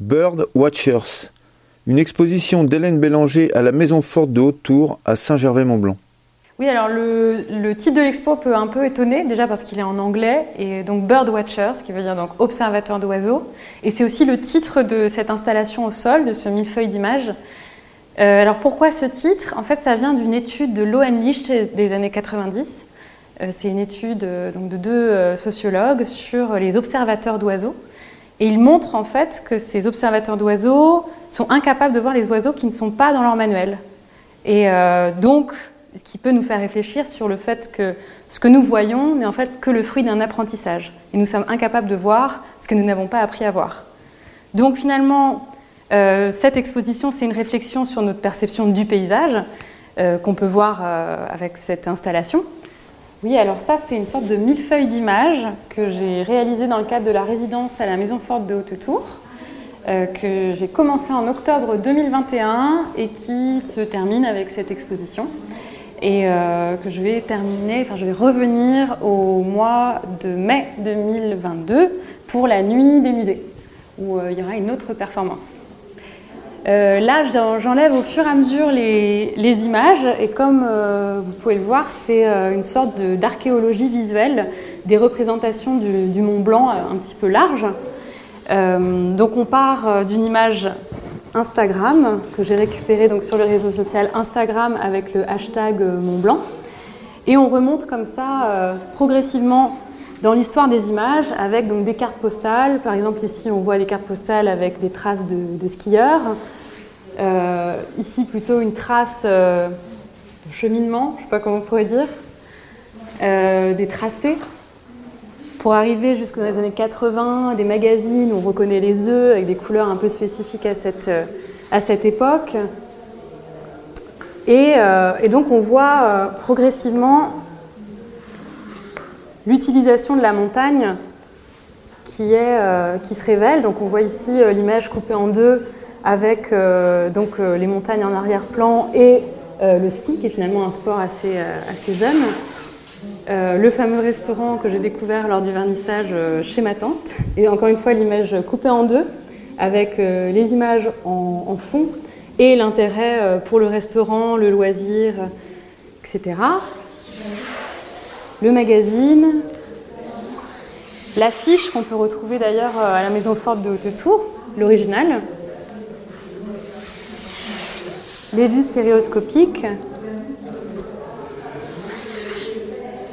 Bird Watchers, une exposition d'Hélène Bélanger à la Maison Forte de Haute-Tour à Saint-Gervais-Mont-Blanc. Oui, alors le, titre de l'expo peut un peu étonner, déjà parce qu'il est en anglais, et donc Bird Watchers, qui veut dire donc observateur d'oiseaux. Et c'est aussi le titre de cette installation au sol, de ce millefeuille d'images. Euh, alors pourquoi ce titre? En fait, ça vient d'une étude de Lohenlich des années 90. Euh, c'est une étude euh, donc, de deux sociologues sur les observateurs d'oiseaux. Et ils montrent en fait que ces observateurs d'oiseaux sont incapables de voir les oiseaux qui ne sont pas dans leur manuel. Et euh, donc, ce qui peut nous faire réfléchir sur le fait que ce que nous voyons n'est en fait que le fruit d'un apprentissage. Et nous sommes incapables de voir ce que nous n'avons pas appris à voir. Donc finalement, euh, cette exposition, c'est une réflexion sur notre perception du paysage euh, qu'on peut voir avec cette installation. Oui, alors ça, c'est une sorte de millefeuille d'images que j'ai réalisé dans le cadre de la résidence à la Maison Forte de Haute-Tour, euh, que j'ai commencé en octobre 2021 et qui se termine avec cette exposition. Et euh, que je vais terminer, enfin je vais revenir au mois de mai 2022 pour la nuit des musées, où euh, il y aura une autre performance. Euh, là, j'en- j'enlève au fur et à mesure les, images et comme euh, vous pouvez le voir, c'est euh, une sorte d'archéologie visuelle des représentations du, Mont Blanc un petit peu large. Donc on part d'une image Instagram que j'ai récupérée donc sur le réseau social Instagram avec le hashtag Mont Blanc et on remonte comme ça progressivement dans l'histoire des images avec des cartes postales. Par exemple, ici, on voit des cartes postales avec des traces de skieurs. Euh, ici, plutôt une trace euh, de cheminement, je ne sais pas comment on pourrait dire, Euh, des tracés. Pour arriver jusqu'aux les années 80, des magazines, on reconnaît les œufs avec des couleurs un peu spécifiques à cette, à cette époque. Et, donc on voit progressivement l'utilisation de la montagne qui, est, qui se révèle. Donc on voit ici l'image coupée en deux avec euh, donc, euh, les montagnes en arrière-plan et euh, le ski, qui est finalement un sport assez, assez jeune. Le fameux restaurant que j'ai découvert lors du vernissage chez ma tante. Et encore une fois, l'image coupée en deux, avec les images en, fond et l'intérêt pour le restaurant, le loisir, etc. Le magazine, l'affiche qu'on peut retrouver d'ailleurs à la Maison Forte de Haute-Tour, l'original. Les vues stéréoscopiques,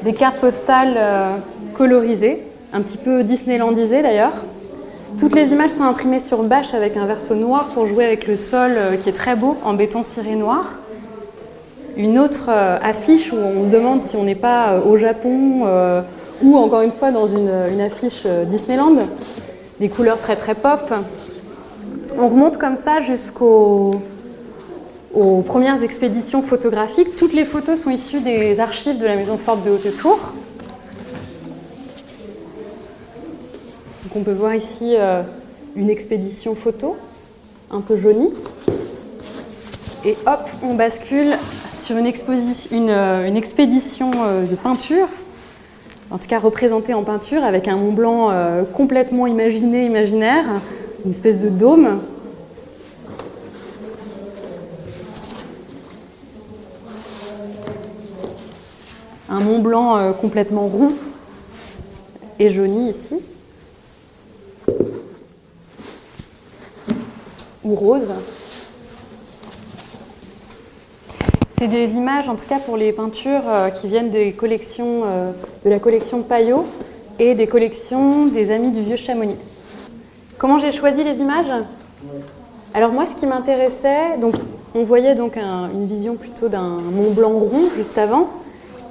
des cartes postales euh, colorisées, un petit peu disneylandisées d'ailleurs. Toutes les images sont imprimées sur bâche avec un verso noir pour jouer avec le sol euh, qui est très beau en béton ciré noir. Une autre euh, affiche où on se demande si on n'est pas au Japon ou encore une fois dans une, une affiche Disneyland. Des couleurs très très pop. On remonte comme ça jusqu'aux aux premières expéditions photographiques. Toutes les photos sont issues des archives de la Maison Forte de Haute-Tour. On peut voir ici euh, une expédition photo, un peu jaunie. Et hop, on bascule sur une, une, euh, une expédition euh, de peinture, en tout cas représentée en peinture, avec un Mont Blanc complètement imaginé, imaginaire, une espèce de dôme. Un Mont Blanc euh, complètement rond et jauni ici. Ou rose. C'est des images, en tout cas pour les peintures, euh, qui viennent des collections, euh, de la collection Payot et des collections des Amis du Vieux Chamonix. Comment j'ai choisi les images? Alors moi, ce qui m'intéressait, on voyait donc un- une vision plutôt d'un Mont Blanc rond juste avant,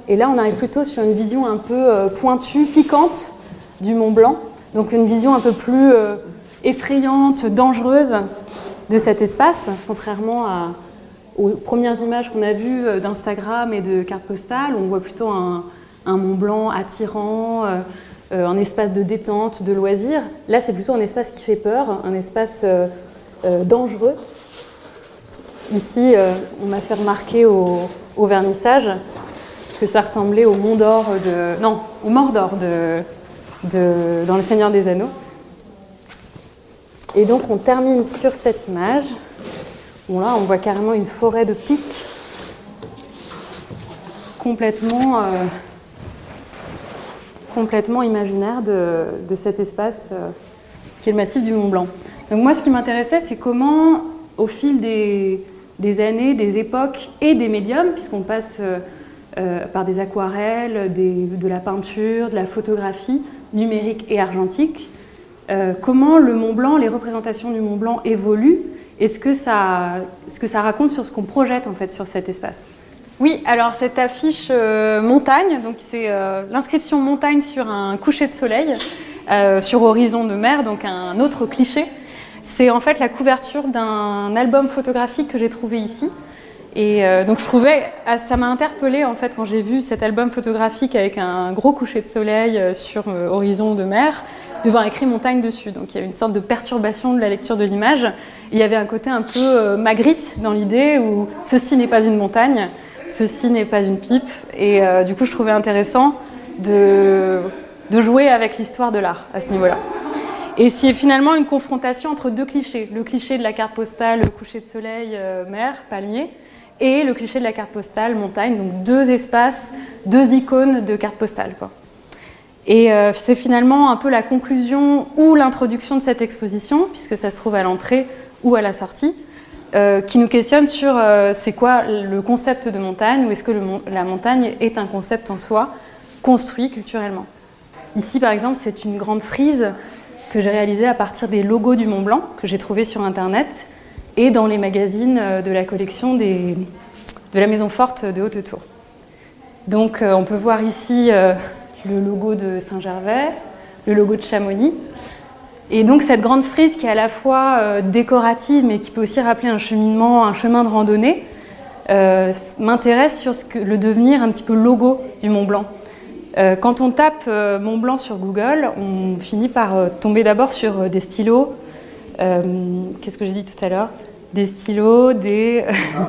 et là on arrive plutôt sur une vision un peu euh, pointue, piquante du Mont Blanc, donc une vision un peu plus euh, effrayante, dangereuse de cet espace, contrairement aux premières images qu'on a vues euh, d'Instagram et de cartes postales, on voit plutôt un, Mont Blanc attirant, un espace de détente, de loisir. Là, c'est plutôt un espace qui fait peur, un espace dangereux. Ici, on m'a fait remarquer au vernissage que ça ressemblait au Mont d'Or de. Non, au Mordor de, de, dans Le Seigneur des Anneaux. Et donc on termine sur cette image. Bon là on voit carrément une forêt de pics complètement, euh, complètement imaginaire de, cet espace euh, qui est le massif du Mont Blanc. Donc moi ce qui m'intéressait c'est comment au fil des, années, des époques et des médiums, puisqu'on passe euh, par des aquarelles, de la peinture, de la photographie numérique et argentique, euh, comment le Mont Blanc, les représentations du Mont Blanc évoluent? Et ce que ça, ce que ça raconte sur ce qu'on projette en fait sur cet espace? Oui, alors cette affiche euh, montagne, donc c'est euh, l'inscription montagne sur un coucher de soleil sur horizon de mer, donc un autre cliché. C'est en fait la couverture d'un album photographique que j'ai trouvé ici. Et donc je trouvais, ah, ça m'a interpellée en fait quand j'ai vu cet album photographique avec un gros coucher de soleil sur horizon de mer de voir écrit montagne dessus. Donc il y avait une sorte de perturbation de la lecture de l'image. Il y avait un côté un peu euh, Magritte dans l'idée où ceci n'est pas une montagne, ceci n'est pas une pipe. Et euh, du coup, je trouvais intéressant de, jouer avec l'histoire de l'art à ce niveau-là. Et c'est finalement une confrontation entre deux clichés. Le cliché de la carte postale, le coucher de soleil, euh, mer, palmier, et le cliché de la carte postale, montagne. Donc deux espaces, deux icônes de carte postale. Quoi. Et euh, c'est finalement un peu la conclusion ou l'introduction de cette exposition, puisque ça se trouve à l'entrée ou à la sortie, euh, qui nous questionne sur euh, c'est quoi le concept de montagne, ou est-ce que la montagne est un concept en soi, construit culturellement. Ici, par exemple, c'est une grande frise que j'ai réalisée à partir des logos du Mont Blanc, que j'ai trouvé sur Internet, et dans les magazines de la collection de la Maison Forte de Haute-Tour. Donc on peut voir ici le logo de Saint-Gervais, le logo de Chamonix. Et donc cette grande frise qui est à la fois euh, décorative mais qui peut aussi rappeler un cheminement, un chemin de randonnée, euh, m'intéresse sur le devenir un petit peu logo du Mont Blanc. Euh, quand on tape Mont Blanc sur Google, on finit par tomber d'abord sur des stylos. Qu'est-ce que j'ai dit tout à l'heure? Des stylos, des,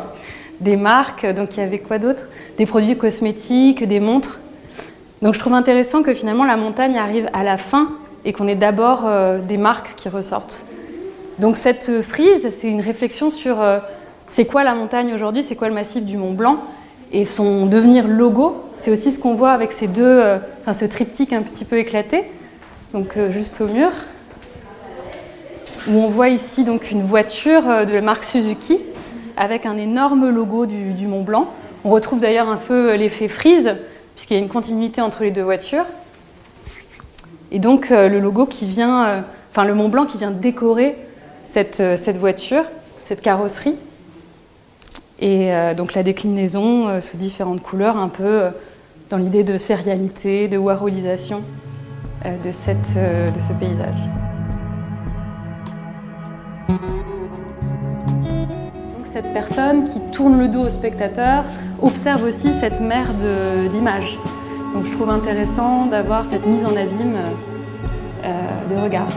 des marques. Donc il y avait quoi d'autre? Des produits cosmétiques, des montres. Donc je trouve intéressant que finalement la montagne arrive à la fin et qu'on ait d'abord euh, des marques qui ressortent. Donc cette frise, c'est une réflexion sur euh, c'est quoi la montagne aujourd'hui, c'est quoi le massif du Mont Blanc? Et son devenir logo. C'est aussi ce qu'on voit avec ces deux, euh, enfin ce triptyque un petit peu éclaté, donc juste au mur, où on voit ici donc une voiture de la marque Suzuki avec un énorme logo du, Mont Blanc. On retrouve d'ailleurs un peu l'effet frise puisqu'il y a une continuité entre les deux voitures. Et donc euh, le logo qui vient, euh, enfin le Mont Blanc qui vient décorer cette, euh, voiture, cette carrosserie. Et donc la déclinaison sous différentes couleurs, un peu dans l'idée de sérialité, de warholisation de ce paysage. Cette personne qui tourne le dos au spectateur observe aussi cette mer d'images. Donc je trouve intéressant d'avoir cette mise en abîme euh, de regard.